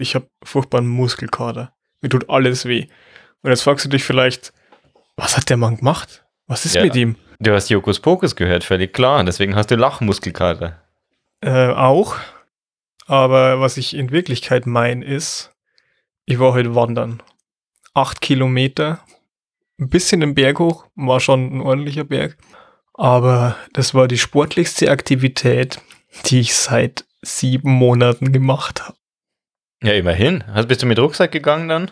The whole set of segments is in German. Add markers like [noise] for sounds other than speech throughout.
ich habe furchtbaren Muskelkater. Mir tut alles weh. Und jetzt fragst du dich vielleicht, was hat der Mann gemacht? Was ist Ja. mit ihm? Du hast Jokus Pokus gehört, völlig klar. Deswegen hast du Lachmuskelkater. Äh, auch. Aber was ich in Wirklichkeit meine ist, ich war heute wandern. Acht Kilometer, ein bisschen den Berg hoch, war schon ein ordentlicher Berg. Aber das war die sportlichste Aktivität, die ich seit sieben Monaten gemacht habe. Ja, immerhin. Hast, bist du mit Rucksack gegangen dann?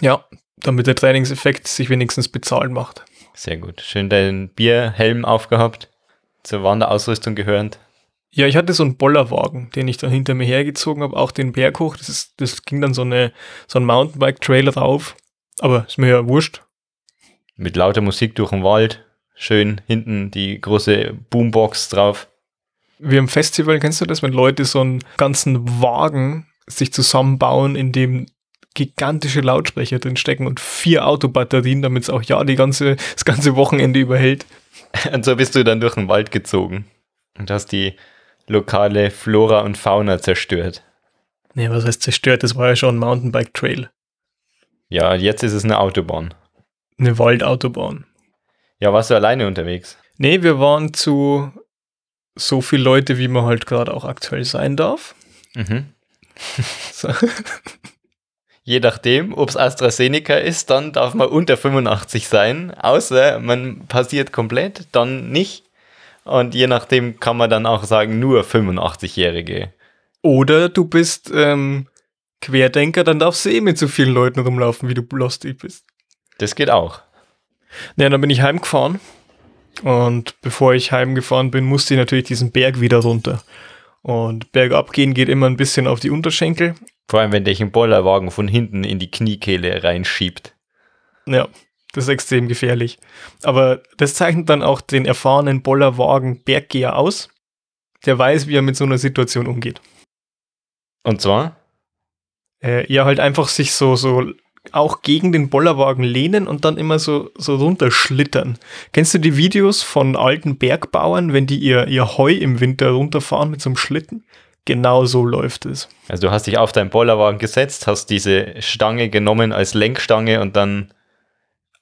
Ja, damit der Trainingseffekt sich wenigstens bezahlt macht. Sehr gut. Schön deinen Bierhelm aufgehabt. Zur Wanderausrüstung gehörend. Ja, ich hatte so einen Bollerwagen, den ich dann hinter mir hergezogen habe, auch den Berg hoch. Das, ist, das ging dann so, eine, so ein Mountainbike-Trail rauf. Aber ist mir ja wurscht. Mit lauter Musik durch den Wald. Schön hinten die große Boombox drauf. Wie im Festival, kennst du das, wenn Leute so einen ganzen Wagen sich zusammenbauen, in dem gigantische Lautsprecher drin stecken und vier Autobatterien, damit es auch ja die ganze, das ganze Wochenende überhält. [laughs] Und so bist du dann durch den Wald gezogen. Und hast die lokale Flora und Fauna zerstört. Nee, was heißt zerstört? Das war ja schon ein Mountainbike-Trail. Ja, jetzt ist es eine Autobahn. Eine Waldautobahn. Ja, warst du alleine unterwegs? Nee, wir waren zu so viele Leute, wie man halt gerade auch aktuell sein darf. Mhm. [laughs] So. Je nachdem, ob es AstraZeneca ist, dann darf man unter 85 sein, außer man passiert komplett, dann nicht. Und je nachdem kann man dann auch sagen, nur 85-Jährige. Oder du bist ähm, Querdenker, dann darfst du eh mit so vielen Leuten rumlaufen, wie du lustig bist. Das geht auch. Ja, dann bin ich heimgefahren. Und bevor ich heimgefahren bin, musste ich natürlich diesen Berg wieder runter. Und bergab gehen geht immer ein bisschen auf die Unterschenkel. Vor allem, wenn dich ein Bollerwagen von hinten in die Kniekehle reinschiebt. Ja, das ist extrem gefährlich. Aber das zeichnet dann auch den erfahrenen Bollerwagen Berggeher aus. Der weiß, wie er mit so einer Situation umgeht. Und zwar, Äh, ja, halt einfach sich so, so auch gegen den Bollerwagen lehnen und dann immer so, so runterschlittern. Kennst du die Videos von alten Bergbauern, wenn die ihr, ihr Heu im Winter runterfahren mit so einem Schlitten? Genau so läuft es. also du hast dich auf deinen Bollerwagen gesetzt, hast diese Stange genommen als Lenkstange und dann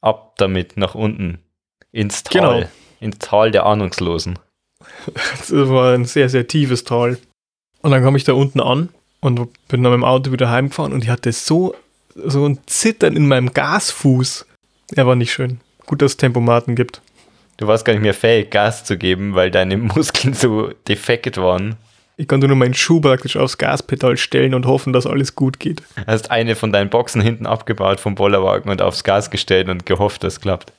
ab damit nach unten ins Tal. Genau. Ins Tal der Ahnungslosen. [laughs] Das war ein sehr, sehr tiefes Tal. Und dann kam ich da unten an und bin dann mit dem Auto wieder heimgefahren und ich hatte so, so ein Zittern in meinem Gasfuß. Er war nicht schön. Gut, dass es Tempomaten gibt. Du warst gar nicht mehr fähig, Gas zu geben, weil deine [laughs] Muskeln so defekt waren. Ich konnte nur meinen Schuh praktisch aufs Gaspedal stellen und hoffen, dass alles gut geht. Hast eine von deinen Boxen hinten abgebaut vom Bollerwagen und aufs Gas gestellt und gehofft, das klappt.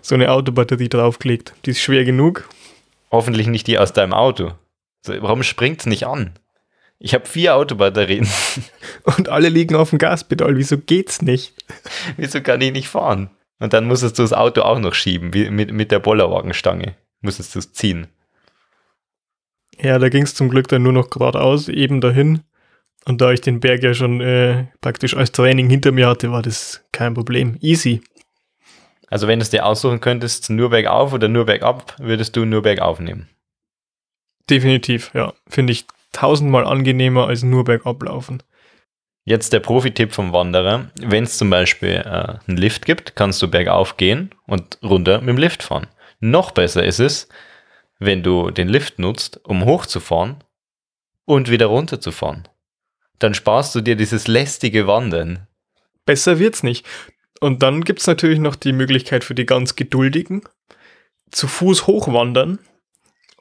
So eine Autobatterie draufgelegt. Die ist schwer genug. Hoffentlich nicht die aus deinem Auto. Warum springt's nicht an? Ich habe vier Autobatterien. [laughs] Und alle liegen auf dem Gaspedal. Wieso geht's nicht? [laughs] Wieso kann ich nicht fahren? Und dann musstest du das Auto auch noch schieben, wie mit, mit der Bollerwagenstange. Musstest du es ziehen. Ja, da ging es zum Glück dann nur noch geradeaus, eben dahin. Und da ich den Berg ja schon äh, praktisch als Training hinter mir hatte, war das kein Problem. Easy. Also wenn du es dir aussuchen könntest, nur bergauf oder nur bergab, würdest du nur bergauf nehmen. Definitiv, ja. Finde ich tausendmal angenehmer als nur bergab laufen. Jetzt der Profi-Tipp vom Wanderer. Wenn es zum Beispiel äh, einen Lift gibt, kannst du bergauf gehen und runter mit dem Lift fahren. Noch besser ist es, wenn du den Lift nutzt, um hochzufahren und wieder runterzufahren. Dann sparst du dir dieses lästige Wandern. Besser wird's nicht. Und dann gibt's natürlich noch die Möglichkeit für die ganz Geduldigen, zu Fuß hochwandern,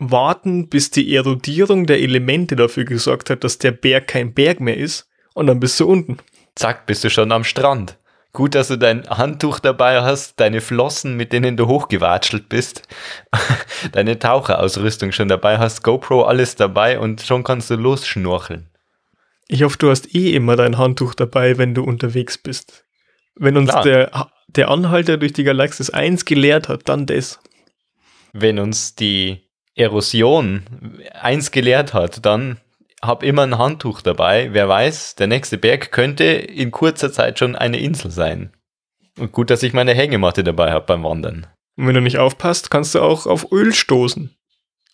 warten, bis die Erodierung der Elemente dafür gesorgt hat, dass der Berg kein Berg mehr ist, und dann bist du unten. Zack, bist du schon am Strand. Gut, dass du dein Handtuch dabei hast, deine Flossen, mit denen du hochgewatschelt bist, [laughs] deine Taucherausrüstung schon dabei hast, GoPro alles dabei und schon kannst du losschnorcheln. Ich hoffe, du hast eh immer dein Handtuch dabei, wenn du unterwegs bist. Wenn uns Klar. der, der Anhalter durch die Galaxis 1 gelehrt hat, dann das. Wenn uns die Erosion eins gelehrt hat, dann hab immer ein Handtuch dabei. Wer weiß, der nächste Berg könnte in kurzer Zeit schon eine Insel sein. Und gut, dass ich meine Hängematte dabei habe beim Wandern. Und wenn du nicht aufpasst, kannst du auch auf Öl stoßen.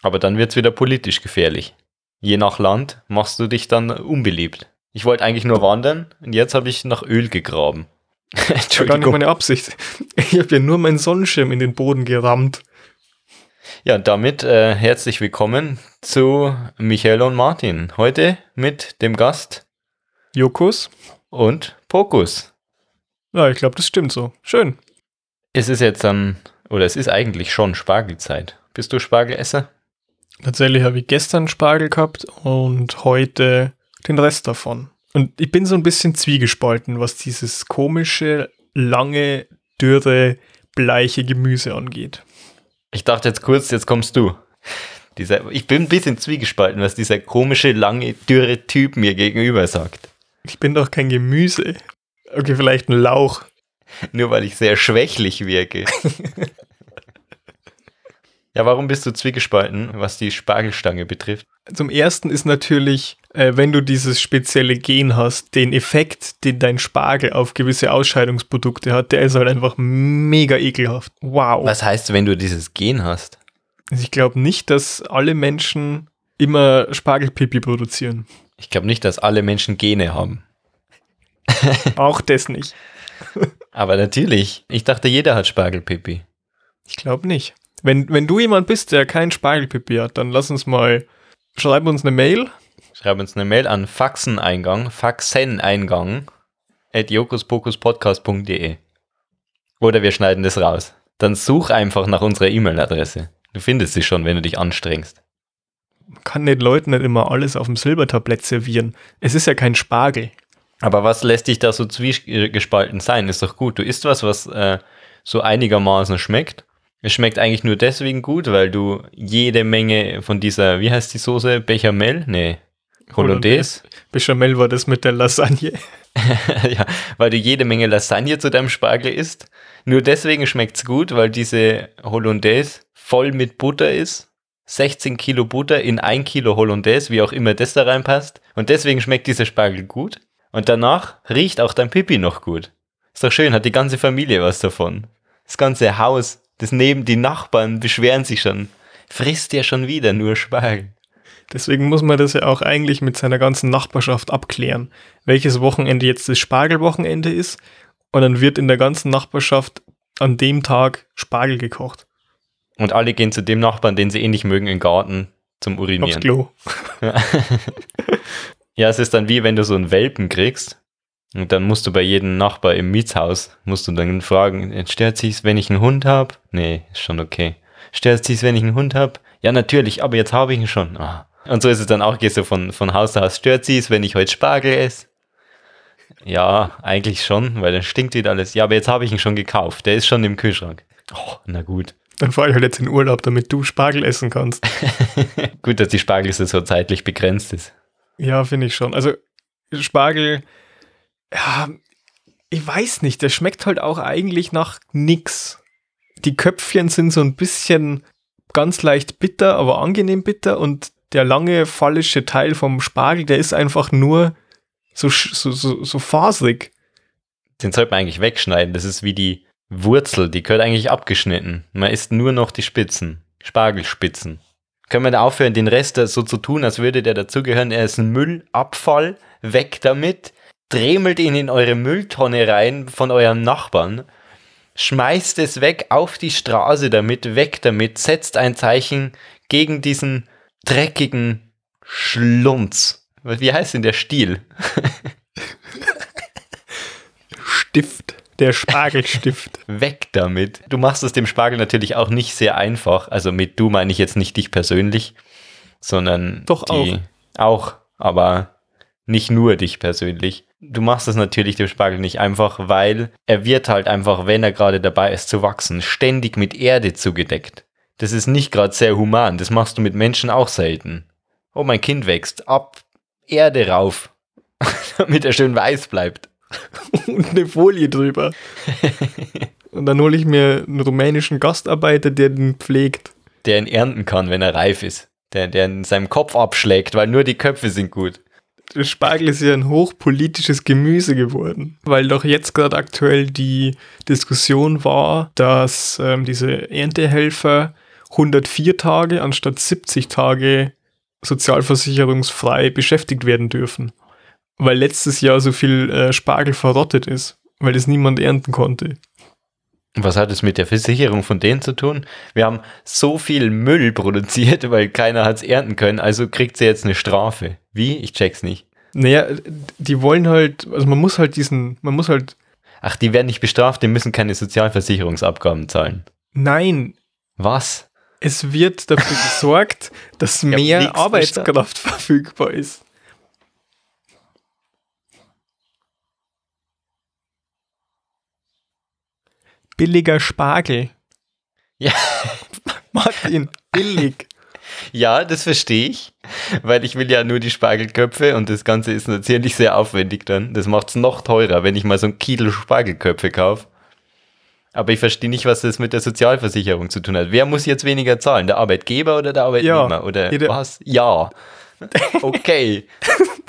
Aber dann wird's wieder politisch gefährlich. Je nach Land machst du dich dann unbeliebt. Ich wollte eigentlich nur wandern und jetzt habe ich nach Öl gegraben. Das [laughs] war gar nicht meine Absicht. Ich habe ja nur meinen Sonnenschirm in den Boden gerammt. Ja, damit äh, herzlich willkommen zu Michael und Martin. Heute mit dem Gast Jokus? und Pokus. Ja, ich glaube, das stimmt so. Schön. Es ist jetzt dann, oder es ist eigentlich schon Spargelzeit. Bist du Spargelesser? Tatsächlich habe ich gestern Spargel gehabt und heute den Rest davon. Und ich bin so ein bisschen zwiegespalten, was dieses komische, lange, dürre, bleiche Gemüse angeht. Ich dachte jetzt kurz, jetzt kommst du. Dieser, ich bin ein bisschen zwiegespalten, was dieser komische, lange, dürre Typ mir gegenüber sagt. Ich bin doch kein Gemüse. Okay, vielleicht ein Lauch. Nur weil ich sehr schwächlich wirke. [laughs] ja, warum bist du zwiegespalten, was die Spargelstange betrifft? Zum ersten ist natürlich, äh, wenn du dieses spezielle Gen hast, den Effekt, den dein Spargel auf gewisse Ausscheidungsprodukte hat, der ist halt einfach mega ekelhaft. Wow. Was heißt, wenn du dieses Gen hast? Also ich glaube nicht, dass alle Menschen immer Spargelpipi produzieren. Ich glaube nicht, dass alle Menschen Gene haben. [laughs] Auch das nicht. Aber natürlich. Ich dachte, jeder hat Spargelpipi. Ich glaube nicht. Wenn, wenn du jemand bist, der kein Spargelpipi hat, dann lass uns mal, schreib uns eine Mail. Schreib uns eine Mail an Faxeneingang, Faxeneingang at jokuspokuspodcast.de Oder wir schneiden das raus. Dann such einfach nach unserer E-Mail-Adresse. Du findest sie schon, wenn du dich anstrengst. Man kann den Leuten nicht immer alles auf dem Silbertablett servieren. Es ist ja kein Spargel. Aber was lässt dich da so zwiegespalten sein? Ist doch gut. Du isst was, was äh, so einigermaßen schmeckt. Es schmeckt eigentlich nur deswegen gut, weil du jede Menge von dieser, wie heißt die Soße? Bechamel? Nee. Hollandaise? Bechamel war das mit der Lasagne. [laughs] ja, weil du jede Menge Lasagne zu deinem Spargel isst. Nur deswegen schmeckt's gut, weil diese Hollandaise voll mit Butter ist. 16 Kilo Butter in 1 Kilo Hollandaise, wie auch immer das da reinpasst. Und deswegen schmeckt dieser Spargel gut. Und danach riecht auch dein Pipi noch gut. Ist doch schön, hat die ganze Familie was davon. Das ganze Haus, das neben die Nachbarn beschweren sich schon. Frisst ja schon wieder nur Spargel. Deswegen muss man das ja auch eigentlich mit seiner ganzen Nachbarschaft abklären, welches Wochenende jetzt das Spargelwochenende ist. Und dann wird in der ganzen Nachbarschaft an dem Tag Spargel gekocht. Und alle gehen zu dem Nachbarn, den sie eh nicht mögen, in den Garten zum Aufs Urinieren. Klo. [laughs] Ja, es ist dann wie wenn du so einen Welpen kriegst und dann musst du bei jedem Nachbar im Mietshaus, musst du dann fragen, stört sich's, wenn ich einen Hund hab? Nee, ist schon okay. Stört sich's, wenn ich einen Hund hab? Ja, natürlich, aber jetzt habe ich ihn schon. Ah. Und so ist es dann auch, gehst du von, von Haus zu Haus, stört sie's, wenn ich heute Spargel esse? Ja, eigentlich schon, weil dann stinkt wieder alles. Ja, aber jetzt habe ich ihn schon gekauft, der ist schon im Kühlschrank. Oh, na gut. Dann fahre ich halt jetzt in Urlaub, damit du Spargel essen kannst. [laughs] Gut, dass die Spargelsaison zeitlich begrenzt ist. Ja, finde ich schon. Also Spargel, ja, ich weiß nicht, der schmeckt halt auch eigentlich nach nix. Die Köpfchen sind so ein bisschen ganz leicht bitter, aber angenehm bitter und der lange fallische Teil vom Spargel, der ist einfach nur so, so, so, so faserig. Den sollte man eigentlich wegschneiden. Das ist wie die Wurzel, die gehört eigentlich abgeschnitten. Man isst nur noch die Spitzen, Spargelspitzen. Können wir da aufhören, den Rest so zu tun, als würde der dazugehören? Er ist ein Müllabfall, weg damit, dremelt ihn in eure Mülltonne rein von eurem Nachbarn, schmeißt es weg auf die Straße damit, weg damit, setzt ein Zeichen gegen diesen dreckigen Schlunz. Wie heißt denn der Stiel? Stift, der Spargelstift. [laughs] Weg damit. Du machst es dem Spargel natürlich auch nicht sehr einfach. Also mit du meine ich jetzt nicht dich persönlich, sondern Doch die auch, aber nicht nur dich persönlich. Du machst es natürlich dem Spargel nicht einfach, weil er wird halt einfach, wenn er gerade dabei ist zu wachsen, ständig mit Erde zugedeckt. Das ist nicht gerade sehr human. Das machst du mit Menschen auch selten. Oh, mein Kind wächst. Ab Erde rauf, [laughs] damit er schön weiß bleibt. [laughs] und eine Folie drüber. [laughs] Und dann hole ich mir einen rumänischen Gastarbeiter, der den pflegt. der ihn ernten kann, wenn er reif ist. Der, der in seinem Kopf abschlägt, weil nur die Köpfe sind gut. Spargel ist ja ein hochpolitisches Gemüse geworden, weil doch jetzt gerade aktuell die Diskussion war, dass ähm, diese Erntehelfer 104 Tage anstatt 70 Tage sozialversicherungsfrei beschäftigt werden dürfen. weil letztes Jahr so viel äh, Spargel verrottet ist, weil es niemand ernten konnte. Was hat es mit der Versicherung von denen zu tun? Wir haben so viel Müll produziert, weil keiner hat es ernten können, also kriegt sie jetzt eine Strafe. Wie? Ich check's nicht. Naja, die wollen halt, also man muss halt diesen, man muss halt. Ach, die werden nicht bestraft, die müssen keine Sozialversicherungsabgaben zahlen. Nein. Was? Es wird dafür gesorgt, dass mehr Arbeitskraft verfügbar ist. Billiger Spargel. Ja. [laughs] Martin, billig. Ja, das verstehe ich, weil ich will ja nur die Spargelköpfe und das Ganze ist natürlich sehr aufwendig dann. Das macht es noch teurer, wenn ich mal so ein Kilo Spargelköpfe kaufe. Aber ich verstehe nicht, was das mit der Sozialversicherung zu tun hat. Wer muss jetzt weniger zahlen? Der Arbeitgeber oder der Arbeitnehmer? Ja, oder jeder- was? Ja. [laughs] Okay.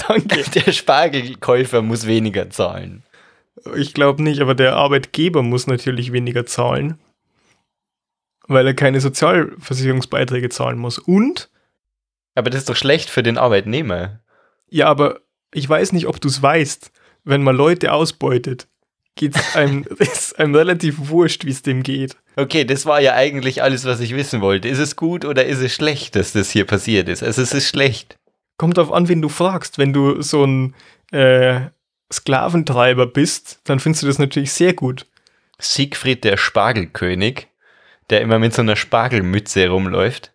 Danke. Der Spargelkäufer muss weniger zahlen. Ich glaube nicht, aber der Arbeitgeber muss natürlich weniger zahlen, weil er keine Sozialversicherungsbeiträge zahlen muss. Und, Aber das ist doch schlecht für den Arbeitnehmer. ja, aber ich weiß nicht, ob du es weißt, wenn man Leute ausbeutet, geht es einem, [laughs] [laughs] ist einem relativ wurscht, wie es dem geht. Okay, das war ja eigentlich alles, was ich wissen wollte. Ist es gut oder ist es schlecht, dass das hier passiert ist? Also es ist schlecht. Kommt darauf an, wen du fragst. Wenn du so ein äh, Sklaventreiber bist, dann findest du das natürlich sehr gut. Siegfried der Spargelkönig, der immer mit so einer Spargelmütze rumläuft.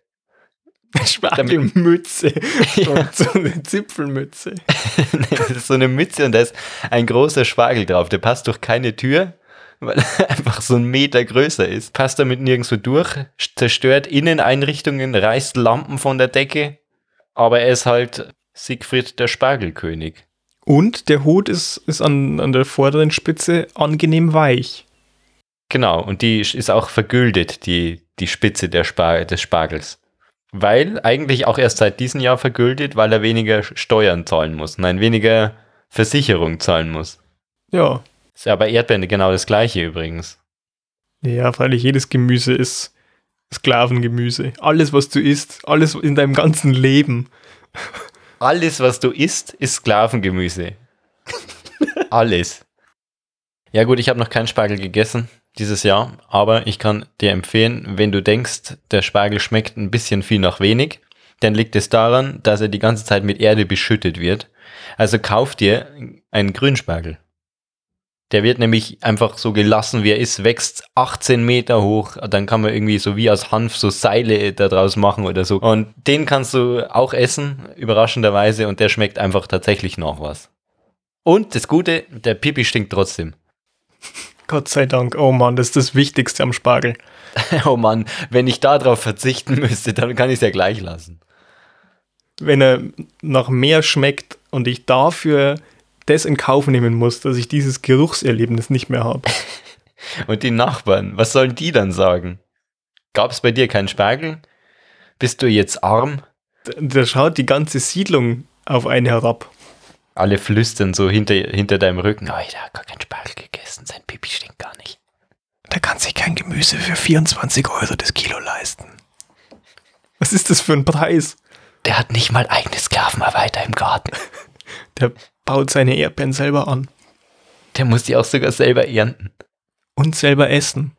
[laughs] Spargelmütze [laughs] Ja. und so eine Zipfelmütze. [laughs] das ist so eine Mütze und da ist ein großer Spargel drauf. Der passt durch keine Tür, weil er einfach so einen Meter größer ist. Passt damit nirgendwo durch, zerstört Inneneinrichtungen, reißt Lampen von der Decke. Aber er ist halt Siegfried der Spargelkönig. Und der Hut ist, ist an, an der vorderen Spitze angenehm weich. Genau, und die ist auch vergüldet, die, die Spitze der Spar des Spargels. Weil eigentlich auch erst seit diesem Jahr vergüldet, weil er weniger Steuern zahlen muss. Nein, weniger Versicherung zahlen muss. Ja. Ist ja bei Erdbeeren genau das gleiche übrigens. Ja, freilich jedes Gemüse ist Sklavengemüse. Alles, was du isst, alles in deinem ganzen Leben. [laughs] Alles, was du isst, ist Sklavengemüse. Alles. Ja gut, ich habe noch keinen Spargel gegessen dieses Jahr, aber ich kann dir empfehlen, wenn du denkst, der Spargel schmeckt ein bisschen viel nach wenig, dann liegt es daran, dass er die ganze Zeit mit Erde beschüttet wird. Also kauf dir einen Grünspargel. Der wird nämlich einfach so gelassen, wie er ist, wächst 18 Meter hoch. Dann kann man irgendwie so wie aus Hanf so Seile daraus machen oder so. Und den kannst du auch essen, überraschenderweise, und der schmeckt einfach tatsächlich nach was. Und das Gute, der Pipi stinkt trotzdem. [laughs] Gott sei Dank. Oh Mann, das ist das Wichtigste am Spargel. [laughs] Oh Mann, wenn ich darauf verzichten müsste, dann kann ich es ja gleich lassen. Wenn er nach mehr schmeckt und ich dafür das in Kauf nehmen muss, dass ich dieses Geruchserlebnis nicht mehr habe. [laughs] Und die Nachbarn, was sollen die dann sagen? Gab es bei dir keinen Spargel? Bist du jetzt arm? Da schaut die ganze Siedlung auf einen herab. Alle flüstern so hinter, hinter deinem Rücken. Oh, der hat gar keinen Spargel gegessen, sein Pipi stinkt gar nicht. Der kann sich kein Gemüse für 24 Euro das Kilo leisten. Was ist das für ein Preis? Der hat nicht mal eigene Sklavenarbeiter im Garten. Der baut seine Erdbeeren selber an Der muss die auch sogar selber ernten. und selber essen.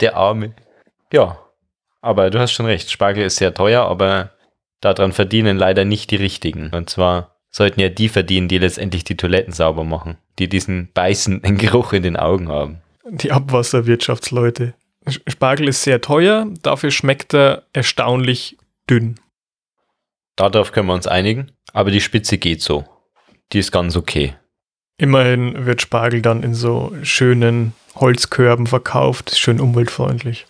Der Arme. Ja, aber du hast schon recht. Spargel ist sehr teuer, aber daran verdienen leider nicht die Richtigen. Und zwar sollten ja die verdienen, die letztendlich die Toiletten sauber machen, die diesen beißenden [laughs] Geruch in den Augen haben. Die Abwasserwirtschaftsleute. Sch- Spargel ist sehr teuer, dafür schmeckt er erstaunlich dünn. Darauf können wir uns einigen, aber die Spitze geht so. Die ist ganz okay. Immerhin wird Spargel dann in so schönen Holzkörben verkauft, ist schön umweltfreundlich.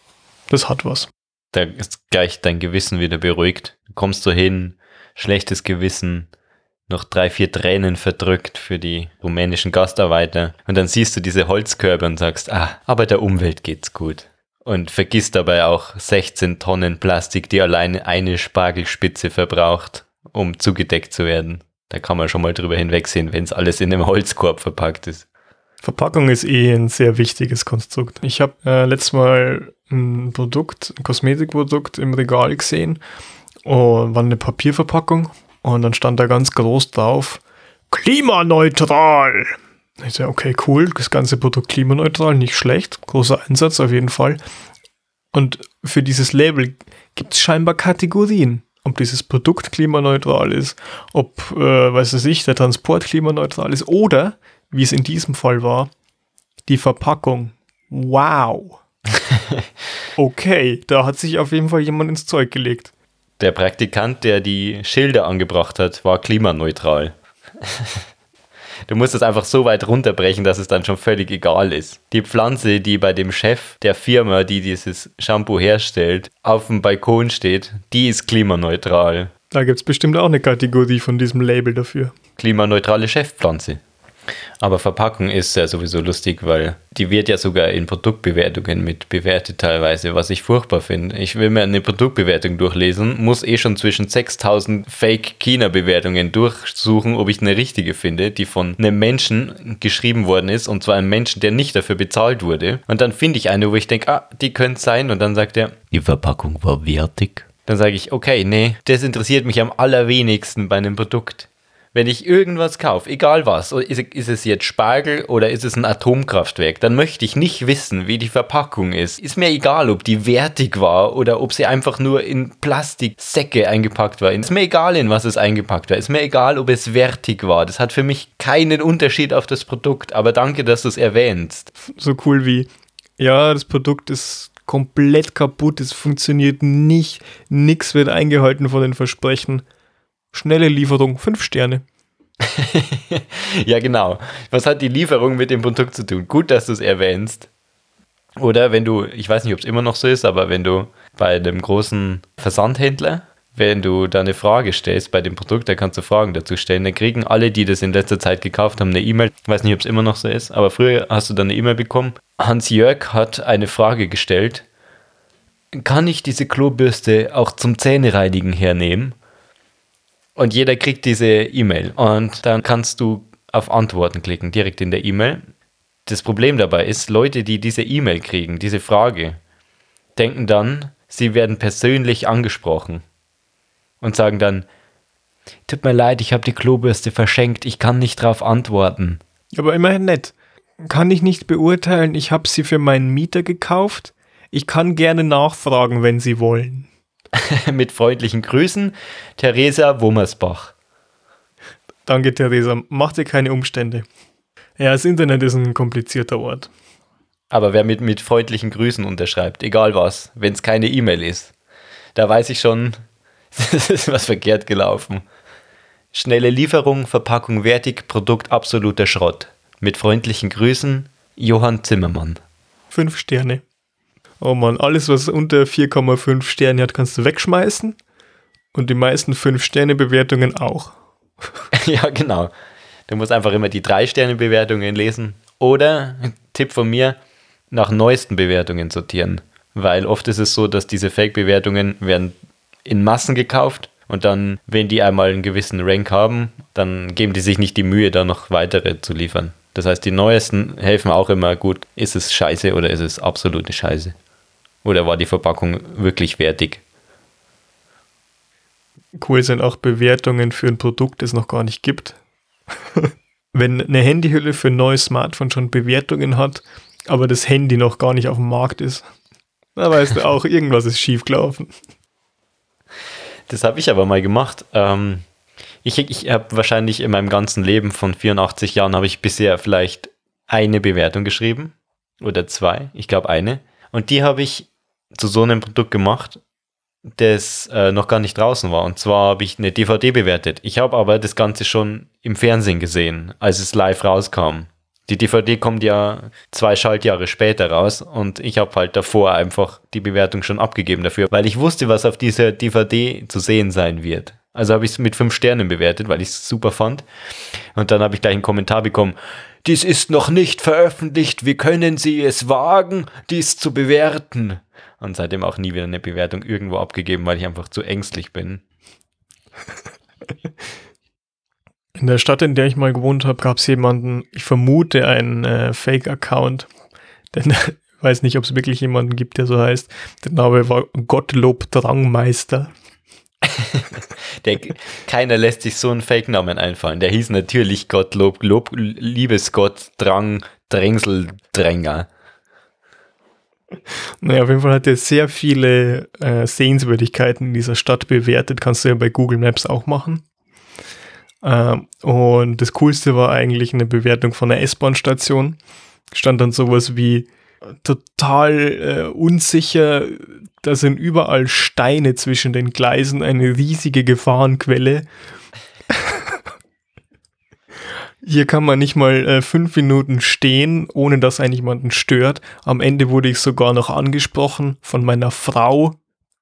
Das hat was. Da ist gleich dein Gewissen wieder beruhigt. Du kommst so hin, schlechtes Gewissen, noch drei, vier Tränen verdrückt für die rumänischen Gastarbeiter. Und dann siehst du diese Holzkörbe und sagst, ah, aber der Umwelt geht's gut. Und vergisst dabei auch 16 Tonnen Plastik, die alleine eine Spargelspitze verbraucht, um zugedeckt zu werden. Da kann man schon mal drüber hinwegsehen, wenn es alles in einem Holzkorb verpackt ist. Verpackung ist eh ein sehr wichtiges Konstrukt. Ich habe äh, letztes Mal ein Produkt, ein Kosmetikprodukt im Regal gesehen und war eine Papierverpackung und dann stand da ganz groß drauf klimaneutral. Ich so, okay, cool, das ganze Produkt klimaneutral, nicht schlecht, großer Einsatz auf jeden Fall. Und für dieses Label gibt es scheinbar Kategorien. Ob dieses Produkt klimaneutral ist, ob, äh, weiß es ich, der Transport klimaneutral ist oder, wie es in diesem Fall war, die Verpackung. Wow. [laughs] okay, da hat sich auf jeden Fall jemand ins Zeug gelegt. Der Praktikant, der die Schilder angebracht hat, war klimaneutral. [laughs] Du musst es einfach so weit runterbrechen, dass es dann schon völlig egal ist. Die Pflanze, die bei dem Chef der Firma, die dieses Shampoo herstellt, auf dem Balkon steht, die ist klimaneutral. Da gibt es bestimmt auch eine Kategorie von diesem Label dafür. Klimaneutrale Chefpflanze. Aber Verpackung ist ja sowieso lustig, weil die wird ja sogar in Produktbewertungen mit bewertet teilweise, was ich furchtbar finde. Ich will mir eine Produktbewertung durchlesen, muss eh schon zwischen 6000 Fake-China-Bewertungen durchsuchen, ob ich eine richtige finde, die von einem Menschen geschrieben worden ist, und zwar einem Menschen, der nicht dafür bezahlt wurde. Und dann finde ich eine, wo ich denke, ah, die könnte sein, und dann sagt er, die Verpackung war wertig. Dann sage ich, okay, nee, das interessiert mich am allerwenigsten bei einem Produkt wenn ich irgendwas kaufe, egal was, ist, es jetzt Spargel oder ist es ein Atomkraftwerk, dann möchte ich nicht wissen, wie die Verpackung ist. Ist mir egal, ob die wertig war oder ob sie einfach nur in Plastiksäcke eingepackt war. Ist mir egal, in was es eingepackt war. Ist mir egal, ob es wertig war. Das hat für mich keinen Unterschied auf das Produkt. Aber danke, dass du es erwähnst. So cool wie, ja, das Produkt ist komplett kaputt, es funktioniert nicht, nichts wird eingehalten von den Versprechen. Schnelle Lieferung, fünf Sterne. [laughs] ja, genau. Was hat die Lieferung mit dem Produkt zu tun? Gut, dass du es erwähnst. Oder wenn du, ich weiß nicht, ob es immer noch so ist, aber wenn du bei einem großen Versandhändler, wenn du da eine Frage stellst bei dem Produkt, da kannst du Fragen dazu stellen, dann kriegen alle, die das in letzter Zeit gekauft haben, eine E-Mail. Ich weiß nicht, ob es immer noch so ist, aber früher hast du dann eine E-Mail bekommen. Hans-Jörg hat eine Frage gestellt. Kann ich diese Klobürste auch zum Zähnereinigen hernehmen? Und jeder kriegt diese E-Mail. Und dann kannst du auf Antworten klicken, direkt in der E-Mail. Das Problem dabei ist, Leute, die diese E-Mail kriegen, diese Frage, denken dann, sie werden persönlich angesprochen und sagen dann, tut mir leid, ich habe die Klobürste verschenkt, ich kann nicht darauf antworten. Aber immerhin nett. Kann ich nicht beurteilen, ich habe sie für meinen Mieter gekauft. Ich kann gerne nachfragen, wenn Sie wollen. [laughs] Mit freundlichen Grüßen, Theresa Wummersbach. Danke, Theresa. Mach dir keine Umstände. Ja, das Internet ist ein komplizierter Ort. Aber wer mit, mit freundlichen Grüßen unterschreibt, egal was, wenn es keine E-Mail ist, da weiß ich schon, [laughs] es ist was verkehrt gelaufen. Schnelle Lieferung, Verpackung wertig, Produkt absoluter Schrott. Mit freundlichen Grüßen, Johann Zimmermann. Fünf Sterne. Oh man, alles, was unter 4,5 Sterne hat, kannst du wegschmeißen. Und die meisten 5-Sterne-Bewertungen auch. [laughs] ja, genau. Du musst einfach immer die 3-Sterne-Bewertungen lesen. Oder, Tipp von mir, nach neuesten Bewertungen sortieren. Weil oft ist es so, dass diese Fake-Bewertungen werden in Massen gekauft und dann, wenn die einmal einen gewissen Rank haben, dann geben die sich nicht die Mühe, da noch weitere zu liefern. Das heißt, die neuesten helfen auch immer gut, ist es scheiße oder ist es absolute Scheiße. Oder war die Verpackung wirklich wertig? Cool sind auch Bewertungen für ein Produkt, das es noch gar nicht gibt. [laughs] Wenn eine Handyhülle für ein neues Smartphone schon Bewertungen hat, aber das Handy noch gar nicht auf dem Markt ist, da weißt du auch, irgendwas ist schiefgelaufen. Das habe ich aber mal gemacht. Ähm, ich ich habe wahrscheinlich in meinem ganzen Leben von 84 Jahren habe ich bisher vielleicht eine Bewertung geschrieben oder zwei. Ich glaube eine. Und die habe ich zu so einem Produkt gemacht, das äh, noch gar nicht draußen war. Und zwar habe ich eine DVD bewertet. Ich habe aber das Ganze schon im Fernsehen gesehen, als es live rauskam. Die DVD kommt ja zwei Schaltjahre später raus und ich habe halt davor einfach die Bewertung schon abgegeben dafür, weil ich wusste, was auf dieser DVD zu sehen sein wird. Also habe ich es mit fünf Sternen bewertet, weil ich es super fand. Und dann habe ich gleich einen Kommentar bekommen. Dies ist noch nicht veröffentlicht. Wie können Sie es wagen, dies zu bewerten? Und seitdem auch nie wieder eine Bewertung irgendwo abgegeben, weil ich einfach zu ängstlich bin. [laughs] In der Stadt, in der ich mal gewohnt habe, gab es jemanden, ich vermute einen äh, Fake-Account, [laughs] denn ich weiß nicht, ob es wirklich jemanden gibt, der so heißt. Der Name war Gottlob Drangmeister. [laughs] Der, keiner lässt sich so einen Fake-Namen einfallen. Der hieß natürlich Gottlob, Lob, Liebesgott, Drang, Drängsel, Dränger. Naja, auf jeden Fall hat er sehr viele äh, Sehenswürdigkeiten in dieser Stadt bewertet. Kannst du ja bei Google Maps auch machen. Ähm, und das Coolste war eigentlich eine Bewertung von der S-Bahn-Station. Stand dann sowas wie total äh, unsicher, da sind überall Steine zwischen den Gleisen, eine riesige Gefahrenquelle. Hier kann man nicht mal äh, fünf Minuten stehen, ohne dass einen jemanden stört. Am Ende wurde ich sogar noch angesprochen von meiner Frau.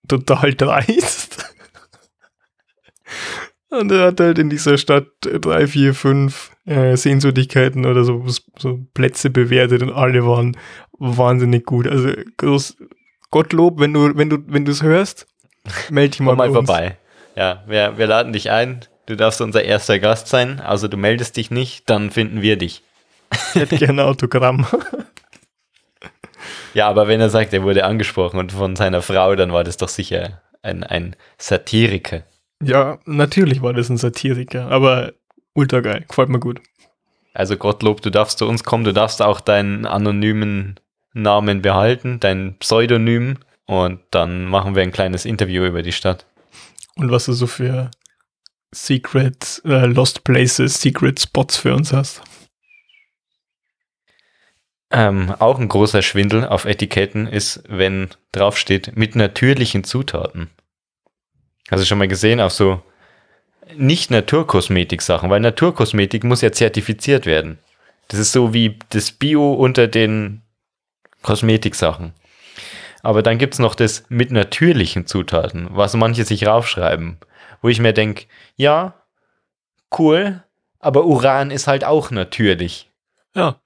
Total dreist. [laughs] Und er hat halt in dieser Stadt drei, vier, fünf äh, Sehenswürdigkeiten oder so, so Plätze bewertet und alle waren wahnsinnig gut. Also groß, Gottlob, wenn du, wenn du, wenn du es hörst, melde dich mal, Komm mal vorbei. Ja, wir, wir laden dich ein. Du darfst unser erster Gast sein. Also du meldest dich nicht, dann finden wir dich. Ich hätte gerne Autogramm. ja, aber wenn er sagt, er wurde angesprochen und von seiner Frau, dann war das doch sicher ein, ein Satiriker. Ja, natürlich war das ein Satiriker, aber ultra geil, gefällt mir gut. Also Gottlob, du darfst zu uns kommen, du darfst auch deinen anonymen Namen behalten, dein Pseudonym und dann machen wir ein kleines Interview über die Stadt. Und was du so für Secret, äh, Lost Places, Secret Spots für uns hast. Ähm, auch ein großer Schwindel auf Etiketten ist, wenn draufsteht, mit natürlichen Zutaten. Du schon mal gesehen, auf so nicht Naturkosmetik-Sachen, weil Naturkosmetik muss ja zertifiziert werden. Das ist so wie das Bio unter den Kosmetiksachen. Aber dann gibt es noch das mit natürlichen Zutaten, was manche sich raufschreiben, wo ich mir denke, ja, cool, aber Uran ist halt auch natürlich. Ja.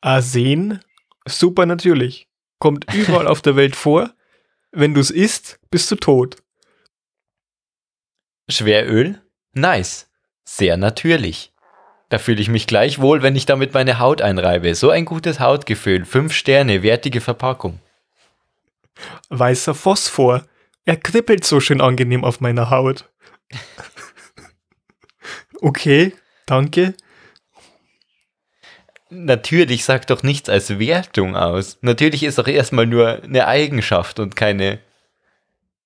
Arsen, super natürlich. Kommt überall auf der Welt vor. Wenn du es isst, bist du tot. Schweröl? Nice. Sehr natürlich. Da fühle ich mich gleich wohl, wenn ich damit meine Haut einreibe. So ein gutes Hautgefühl. Fünf Sterne, wertige Verpackung. Weißer Phosphor. Er kribbelt so schön angenehm auf meiner Haut. [laughs] okay, danke. Natürlich sagt doch nichts als Wertung aus. Natürlich ist doch erstmal nur eine Eigenschaft und keine.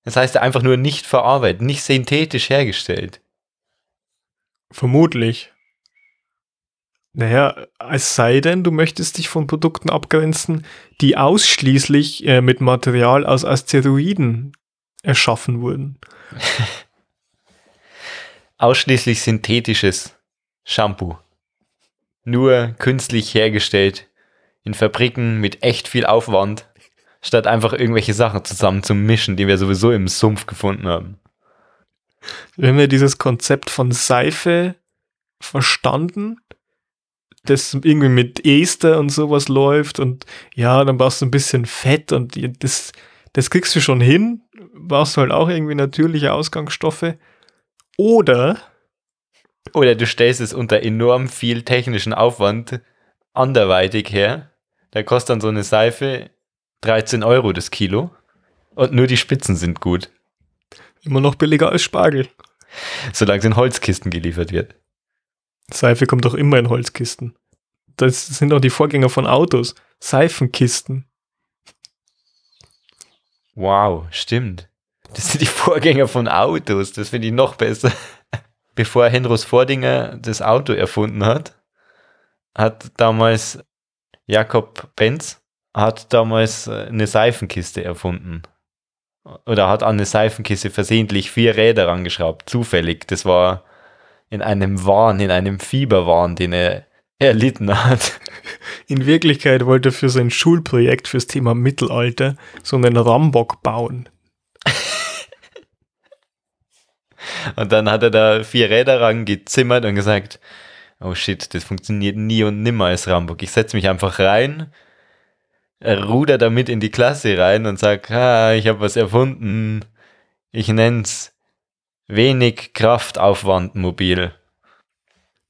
Das heißt einfach nur nicht verarbeitet, nicht synthetisch hergestellt. Vermutlich. Naja, es sei denn, du möchtest dich von Produkten abgrenzen, die ausschließlich äh, mit Material aus Asteroiden erschaffen wurden. [laughs] ausschließlich synthetisches Shampoo. Nur künstlich hergestellt in Fabriken mit echt viel Aufwand, statt einfach irgendwelche Sachen zusammen zu mischen, die wir sowieso im Sumpf gefunden haben. Wenn wir dieses Konzept von Seife verstanden, das irgendwie mit Ester und sowas läuft und ja, dann brauchst du ein bisschen Fett und das, das kriegst du schon hin, brauchst halt auch irgendwie natürliche Ausgangsstoffe. Oder oder du stellst es unter enorm viel technischen Aufwand anderweitig her. Da kostet dann so eine Seife 13 Euro das Kilo und nur die Spitzen sind gut. Immer noch billiger als Spargel. Solange es in Holzkisten geliefert wird. Seife kommt doch immer in Holzkisten. Das sind auch die Vorgänger von Autos. Seifenkisten. Wow, stimmt. Das sind die Vorgänger von Autos. Das finde ich noch besser. [laughs] Bevor Henrus Vordinger das Auto erfunden hat, hat damals Jakob Benz hat damals eine Seifenkiste erfunden. Oder hat an eine Seifenkiste versehentlich vier Räder rangeschraubt. Zufällig. Das war in einem Wahn, in einem Fieberwahn, den er erlitten hat. [laughs] In Wirklichkeit wollte er für sein Schulprojekt fürs Thema Mittelalter so einen Rambock bauen. Und dann hat er da vier Räder rangezimmert und gesagt, oh shit, das funktioniert nie und nimmer als Rambock. Ich setze mich einfach rein, ruder damit in die Klasse rein und sag, ah, ich habe was erfunden. Ich nenn's wenig Kraftaufwand mobil.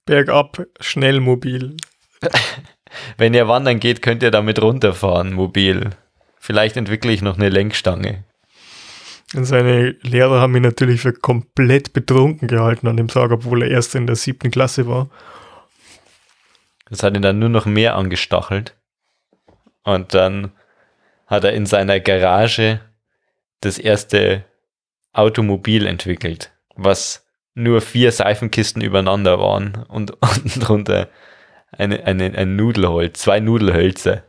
Bergab, schnell mobil. [laughs] Wenn ihr wandern geht, könnt ihr damit runterfahren, mobil. Vielleicht entwickle ich noch eine Lenkstange. Und seine Lehrer haben ihn natürlich für komplett betrunken gehalten an dem Tag, obwohl er erst in der siebten Klasse war. Das hat ihn dann nur noch mehr angestachelt. Und dann hat er in seiner Garage das erste Automobil entwickelt, was nur vier Seifenkisten übereinander waren und [laughs] unten drunter eine, eine, ein Nudelholz, zwei Nudelhölzer.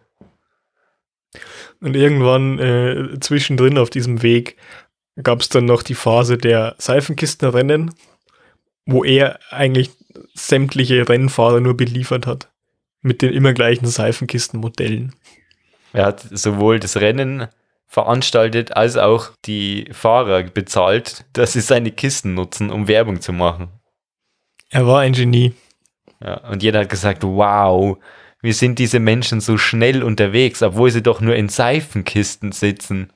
Und irgendwann äh, zwischendrin auf diesem Weg gab es dann noch die Phase der Seifenkistenrennen, wo er eigentlich sämtliche Rennfahrer nur beliefert hat. Mit den immer gleichen Seifenkistenmodellen. Er hat sowohl das Rennen veranstaltet als auch die Fahrer bezahlt, dass sie seine Kisten nutzen, um Werbung zu machen. Er war ein Genie. Ja, und jeder hat gesagt, wow, wie sind diese Menschen so schnell unterwegs, obwohl sie doch nur in Seifenkisten sitzen.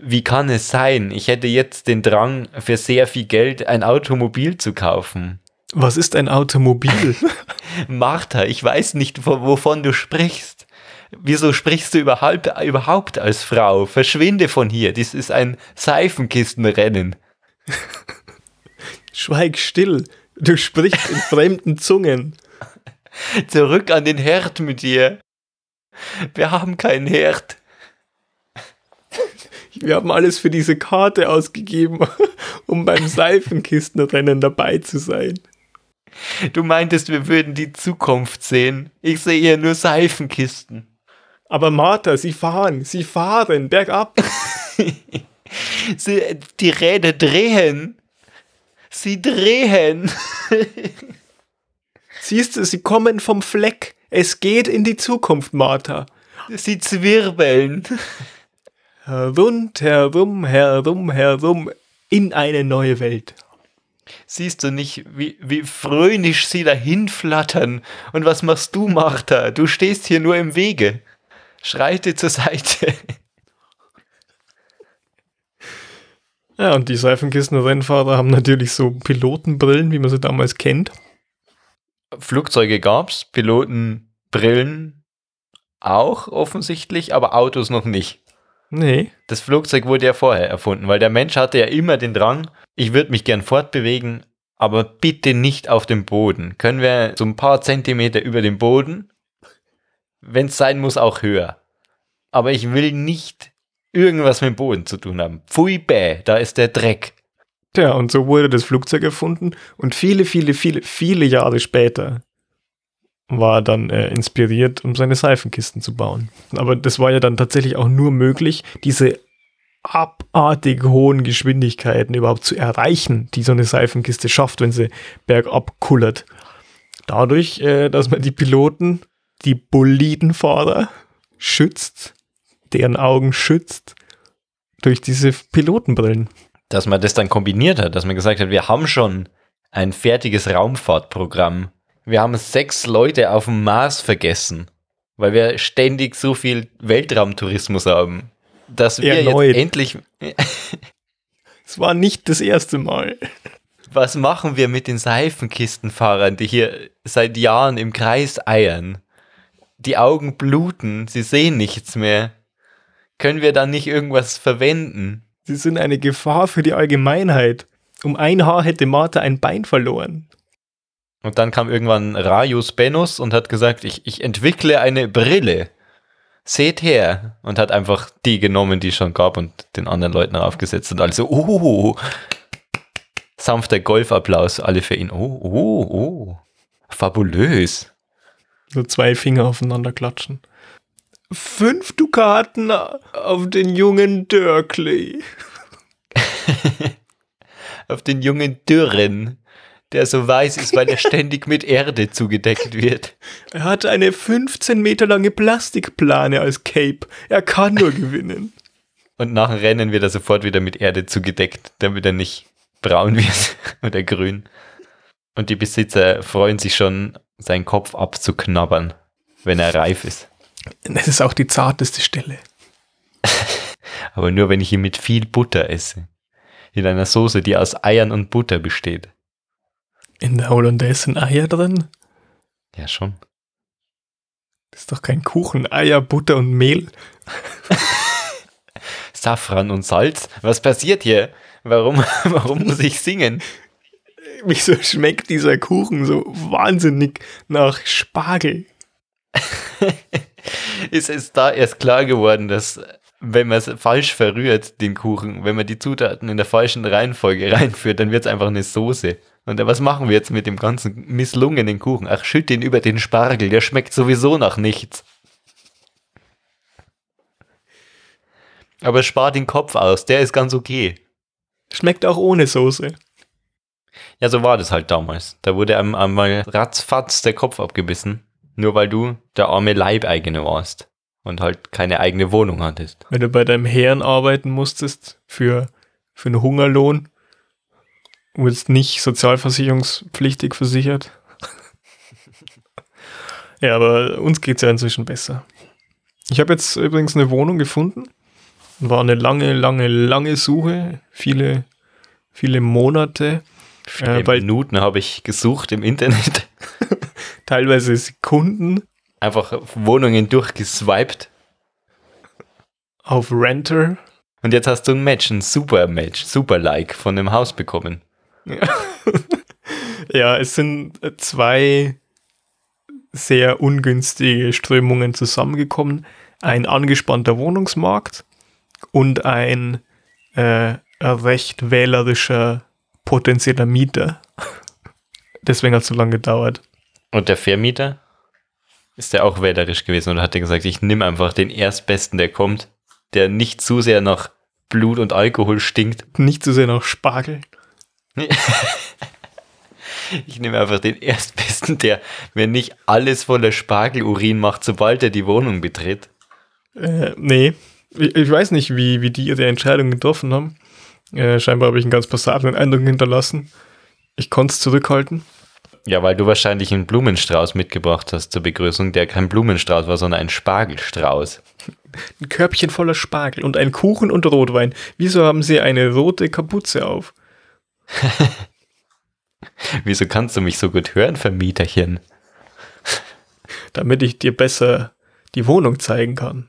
Wie kann es sein? Ich hätte jetzt den Drang, für sehr viel Geld ein Automobil zu kaufen. Was ist ein Automobil? [laughs] Martha, ich weiß nicht, wovon du sprichst. Wieso sprichst du überhaupt, überhaupt als Frau? Verschwinde von hier. Dies ist ein Seifenkistenrennen. [laughs] Schweig still. Du sprichst in fremden Zungen. Zurück an den Herd mit dir. Wir haben keinen Herd. Wir haben alles für diese Karte ausgegeben, [laughs] um beim Seifenkistenrennen dabei zu sein. Du meintest, wir würden die Zukunft sehen. Ich sehe hier nur Seifenkisten. Aber Martha, sie fahren, sie fahren bergab. [laughs] sie, die Räder drehen. Sie drehen. [laughs] Siehst du, sie kommen vom Fleck. Es geht in die Zukunft, Martha. Sie zwirbeln. Rund, herum, herum, herum in eine neue Welt. Siehst du nicht, wie, wie fröhlich sie dahin flattern? Und was machst du, Martha? Du stehst hier nur im Wege. Schreite zur Seite. [laughs] Ja, und die Seifenkistenrennfahrer haben natürlich so Pilotenbrillen, wie man sie damals kennt. Flugzeuge gab's, Pilotenbrillen auch offensichtlich, aber Autos noch nicht. Nee. Das Flugzeug wurde ja vorher erfunden, weil der Mensch hatte ja immer den Drang, ich würde mich gern fortbewegen, aber bitte nicht auf dem Boden. Können wir so ein paar Zentimeter über dem Boden? Wenn es sein muss, auch höher. Aber ich will nicht irgendwas mit dem Boden zu tun haben. Pfui bäh, da ist der Dreck. Tja, und so wurde das Flugzeug erfunden und viele, viele, viele, viele Jahre später war dann äh, inspiriert, um seine Seifenkisten zu bauen. Aber das war ja dann tatsächlich auch nur möglich, diese abartig hohen Geschwindigkeiten überhaupt zu erreichen, die so eine Seifenkiste schafft, wenn sie bergab kullert. Dadurch, äh, dass man die Piloten, die Bolidenfahrer schützt, deren Augen schützt, durch diese Pilotenbrillen. Dass man das dann kombiniert hat, dass man gesagt hat, wir haben schon ein fertiges Raumfahrtprogramm wir haben sechs Leute auf dem Mars vergessen, weil wir ständig so viel Weltraumtourismus haben, dass wir Erneut. jetzt endlich. Es war nicht das erste Mal. Was machen wir mit den Seifenkistenfahrern, die hier seit Jahren im Kreis eiern? Die Augen bluten, sie sehen nichts mehr. Können wir dann nicht irgendwas verwenden? Sie sind eine Gefahr für die Allgemeinheit. Um ein Haar hätte Martha ein Bein verloren. Und dann kam irgendwann Rajus Benus und hat gesagt, ich, ich entwickle eine Brille. Seht her. Und hat einfach die genommen, die es schon gab und den anderen Leuten aufgesetzt. Und also, oh, sanfter Golfapplaus, alle für ihn. Oh, oh, oh. Fabulös. So zwei Finger aufeinander klatschen. Fünf Dukaten auf den jungen Dörkley. [laughs] auf den jungen Dürren der so weiß ist, weil er [laughs] ständig mit Erde zugedeckt wird. Er hat eine 15 Meter lange Plastikplane als Cape. Er kann nur [laughs] gewinnen. Und nach dem Rennen wird er sofort wieder mit Erde zugedeckt, damit er nicht braun wird [laughs] oder grün. Und die Besitzer freuen sich schon, seinen Kopf abzuknabbern, wenn er reif ist. Das ist auch die zarteste Stelle. Aber nur, wenn ich ihn mit viel Butter esse. In einer Soße, die aus Eiern und Butter besteht. In der Hollandaise sind Eier drin? Ja, schon. Das ist doch kein Kuchen. Eier, Butter und Mehl. [laughs] Safran und Salz. Was passiert hier? Warum, [laughs] warum muss ich singen? Wieso schmeckt dieser Kuchen so wahnsinnig nach Spargel? [laughs] ist es da erst klar geworden, dass wenn man es falsch verrührt, den Kuchen, wenn man die Zutaten in der falschen Reihenfolge reinführt, dann wird es einfach eine Soße. Und was machen wir jetzt mit dem ganzen misslungenen Kuchen? Ach, schütt ihn über den Spargel, der schmeckt sowieso nach nichts. Aber spart den Kopf aus, der ist ganz okay. Schmeckt auch ohne Soße. Ja, so war das halt damals. Da wurde einem einmal ratzfatz der Kopf abgebissen, nur weil du der arme Leibeigene warst und halt keine eigene Wohnung hattest. Wenn du bei deinem Herrn arbeiten musstest für, für einen Hungerlohn, wurdest nicht sozialversicherungspflichtig versichert. [laughs] ja, aber uns geht es ja inzwischen besser. Ich habe jetzt übrigens eine Wohnung gefunden. War eine lange, lange, lange Suche. Viele, viele Monate. Viele äh, Minuten habe ich gesucht im Internet. [laughs] teilweise Sekunden. Einfach Wohnungen durchgeswiped. Auf Renter. Und jetzt hast du ein Match, ein super Match, super Like von dem Haus bekommen. Ja. [laughs] ja, es sind zwei sehr ungünstige Strömungen zusammengekommen. Ein angespannter Wohnungsmarkt und ein äh, recht wählerischer potenzieller Mieter. [laughs] Deswegen hat es so lange gedauert. Und der Vermieter? Ist der auch wählerisch gewesen und hat er gesagt, ich nehme einfach den Erstbesten, der kommt, der nicht zu sehr nach Blut und Alkohol stinkt. Nicht zu sehr nach Spargel. [laughs] ich nehme einfach den Erstbesten, der mir nicht alles voller Spargelurin macht, sobald er die Wohnung betritt. Äh, nee. Ich, weiß nicht, wie, wie die ihre Entscheidung getroffen haben. Äh, scheinbar habe ich einen ganz passablen Eindruck hinterlassen. Ich konnte es zurückhalten. Ja, weil du wahrscheinlich einen Blumenstrauß mitgebracht hast zur Begrüßung, der kein Blumenstrauß war, sondern ein Spargelstrauß. Ein Körbchen voller Spargel und ein Kuchen und Rotwein. Wieso haben sie eine rote Kapuze auf? [laughs] Wieso kannst du mich so gut hören, Vermieterchen? [laughs] Damit ich dir besser die Wohnung zeigen kann.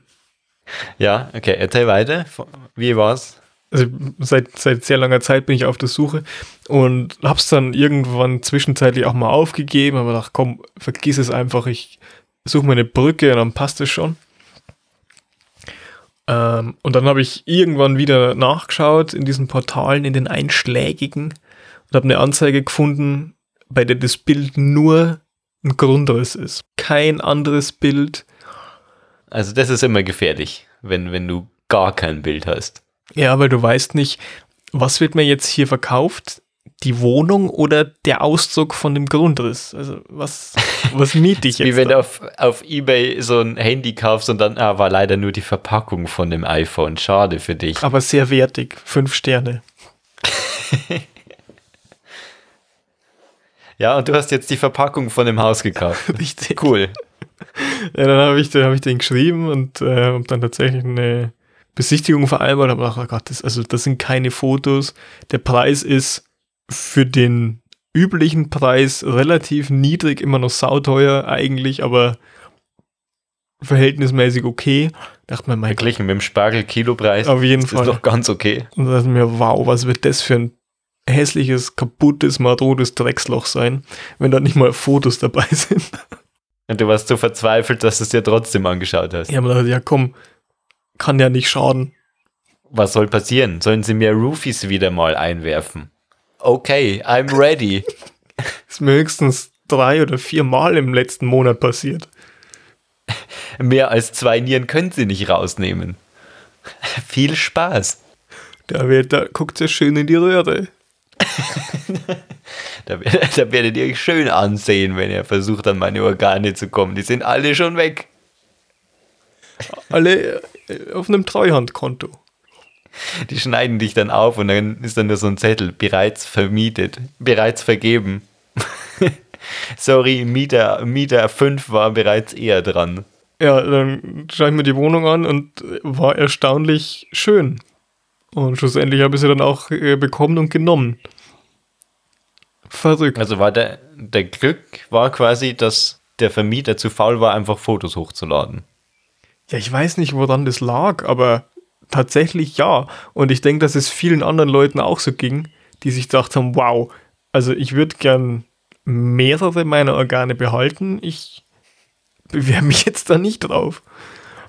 Ja, okay, erzähl weiter. Wie war's? also seit, seit sehr langer Zeit bin ich auf der Suche und hab's dann irgendwann zwischenzeitlich auch mal aufgegeben, aber dachte, komm, vergiss es einfach, ich suche mir eine Brücke und dann passt es schon. Ähm, und dann habe ich irgendwann wieder nachgeschaut in diesen Portalen, in den einschlägigen und habe eine Anzeige gefunden, bei der das Bild nur ein Grundriss ist. Kein anderes Bild. Also das ist immer gefährlich, wenn, wenn du gar kein Bild hast. Ja, weil du weißt nicht, was wird mir jetzt hier verkauft? Die Wohnung oder der Auszug von dem Grundriss? Also was, was miete ich [laughs] jetzt? Wie wenn da? du auf, auf Ebay so ein Handy kaufst und dann ah, war leider nur die Verpackung von dem iPhone. Schade für dich. Aber sehr wertig. Fünf Sterne. [laughs] ja, und du hast jetzt die Verpackung von dem Haus gekauft. [laughs] Richtig. Cool. Ja, dann habe ich, hab ich den geschrieben und äh, habe dann tatsächlich eine Besichtigung vereinbart, aber oh Gott, das, also das sind keine Fotos. Der Preis ist für den üblichen Preis relativ niedrig, immer noch sauteuer eigentlich, aber verhältnismäßig okay. Dachte man, mein Verglichen mit dem Spargel-Kilopreis. Auf jeden Fall. Ist doch ganz okay. Und da dachte mir, wow, was wird das für ein hässliches, kaputtes, marodes Drecksloch sein, wenn da nicht mal Fotos dabei [laughs] sind. Und du warst so verzweifelt, dass du es dir trotzdem angeschaut hast. Ja, man dachte, ja komm, kann ja nicht schaden. Was soll passieren? Sollen sie mir Roofies wieder mal einwerfen? Okay, I'm ready. [laughs] ist mir höchstens drei oder vier Mal im letzten Monat passiert. Mehr als zwei Nieren können sie nicht rausnehmen. [laughs] Viel Spaß. Da, wird, da guckt ihr schön in die Röhre. [laughs] da, da werdet ihr euch schön ansehen, wenn ihr versucht, an meine Organe zu kommen. Die sind alle schon weg. Alle äh, auf einem Treuhandkonto. Die schneiden dich dann auf und dann ist dann nur so ein Zettel, bereits vermietet, bereits vergeben. [laughs] Sorry, Mieter, Mieter 5 war bereits eher dran. Ja, dann schaue ich mir die Wohnung an und war erstaunlich schön. Und schlussendlich habe ich sie dann auch äh, bekommen und genommen. Verrückt. Also war der, der Glück war quasi, dass der Vermieter zu faul war, einfach Fotos hochzuladen. Ja, ich weiß nicht, woran das lag, aber tatsächlich ja. Und ich denke, dass es vielen anderen Leuten auch so ging, die sich gedacht haben, wow, also ich würde gern mehrere meiner Organe behalten. Ich bewerbe mich jetzt da nicht drauf.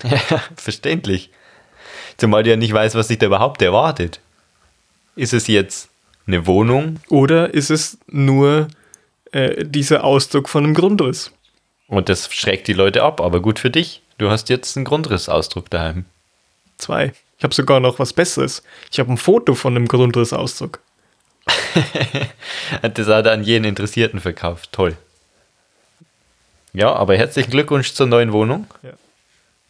Ja, verständlich. Zumal du ja nicht weißt, was sich da überhaupt erwartet. Ist es jetzt eine Wohnung? Oder ist es nur äh, dieser Ausdruck von einem Grundriss? Und das schreckt die Leute ab, aber gut für dich. Du hast jetzt einen Grundrissausdruck daheim. Zwei. Ich habe sogar noch was Besseres. Ich habe ein Foto von einem Grundrissausdruck. [laughs] Hat das auch an jeden Interessierten verkauft. Toll. Ja, aber herzlichen Glückwunsch zur neuen Wohnung. Ja.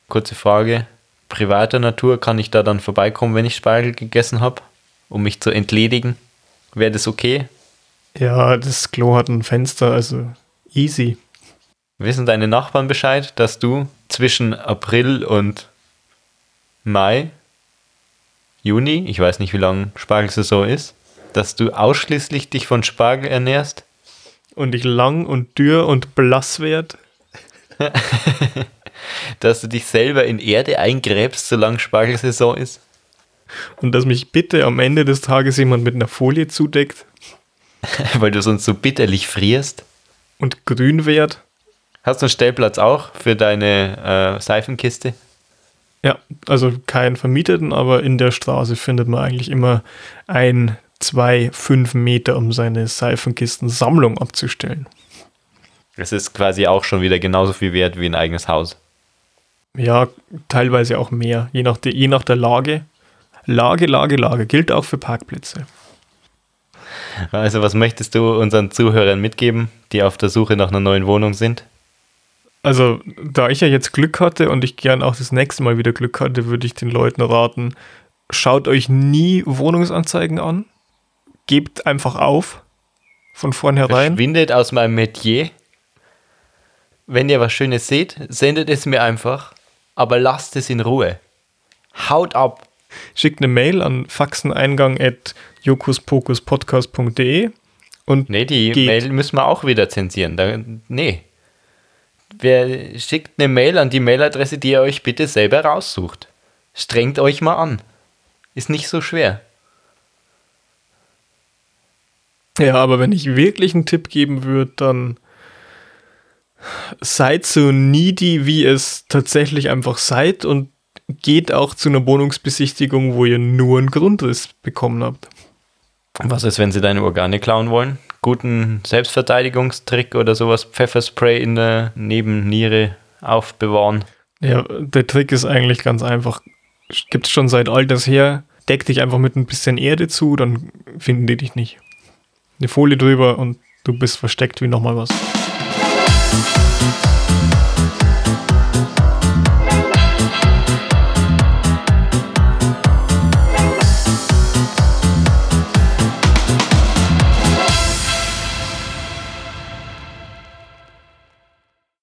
Kurze Frage. Privater Natur, kann ich da dann vorbeikommen, wenn ich Spargel gegessen habe, um mich zu entledigen? Wäre das okay? Ja, das Klo hat ein Fenster, also easy. Wissen deine Nachbarn Bescheid, dass du zwischen April und Mai, Juni, ich weiß nicht, wie lange Spargelsaison ist, dass du ausschließlich dich von Spargel ernährst? Und ich lang und dürr und blass werd. [laughs] dass du dich selber in Erde eingräbst, solange Spargelsaison ist? Und dass mich bitte am Ende des Tages jemand mit einer Folie zudeckt. [laughs] Weil du sonst so bitterlich frierst? Und grün werd. Hast du einen Stellplatz auch für deine äh, Seifenkiste? Ja, also keinen vermieteten, aber in der Straße findet man eigentlich immer ein, zwei, fünf Meter, um seine Seifenkistensammlung abzustellen. Das ist quasi auch schon wieder genauso viel wert wie ein eigenes Haus. Ja, teilweise auch mehr, je nach, der, je nach der Lage. Lage, Lage, Lage gilt auch für Parkplätze. Also, was möchtest du unseren Zuhörern mitgeben, die auf der Suche nach einer neuen Wohnung sind? Also, da ich ja jetzt Glück hatte und ich gern auch das nächste Mal wieder Glück hatte, würde ich den Leuten raten, schaut euch nie Wohnungsanzeigen an. Gebt einfach auf. Von vornherein. Verschwindet aus meinem Metier. Wenn ihr was Schönes seht, sendet es mir einfach. Aber lasst es in Ruhe. Haut ab. Schickt eine Mail an faxeneingang.jokuspokuspodcast.de und Nee, die geht. Mail müssen wir auch wieder zensieren. Da, nee. Wer schickt eine Mail an die Mailadresse, die ihr euch bitte selber raussucht. Strengt euch mal an. Ist nicht so schwer. Ja, aber wenn ich wirklich einen Tipp geben würde, dann seid so needy, wie es tatsächlich einfach seid und geht auch zu einer Wohnungsbesichtigung, wo ihr nur einen Grundriss bekommen habt. Was ist, wenn sie deine Organe klauen wollen? Guten Selbstverteidigungstrick oder sowas, Pfefferspray in der Nebenniere aufbewahren. Ja, der Trick ist eigentlich ganz einfach. Gibt es schon seit alters her. Deck dich einfach mit ein bisschen Erde zu, dann finden die dich nicht. Eine Folie drüber und du bist versteckt wie nochmal was.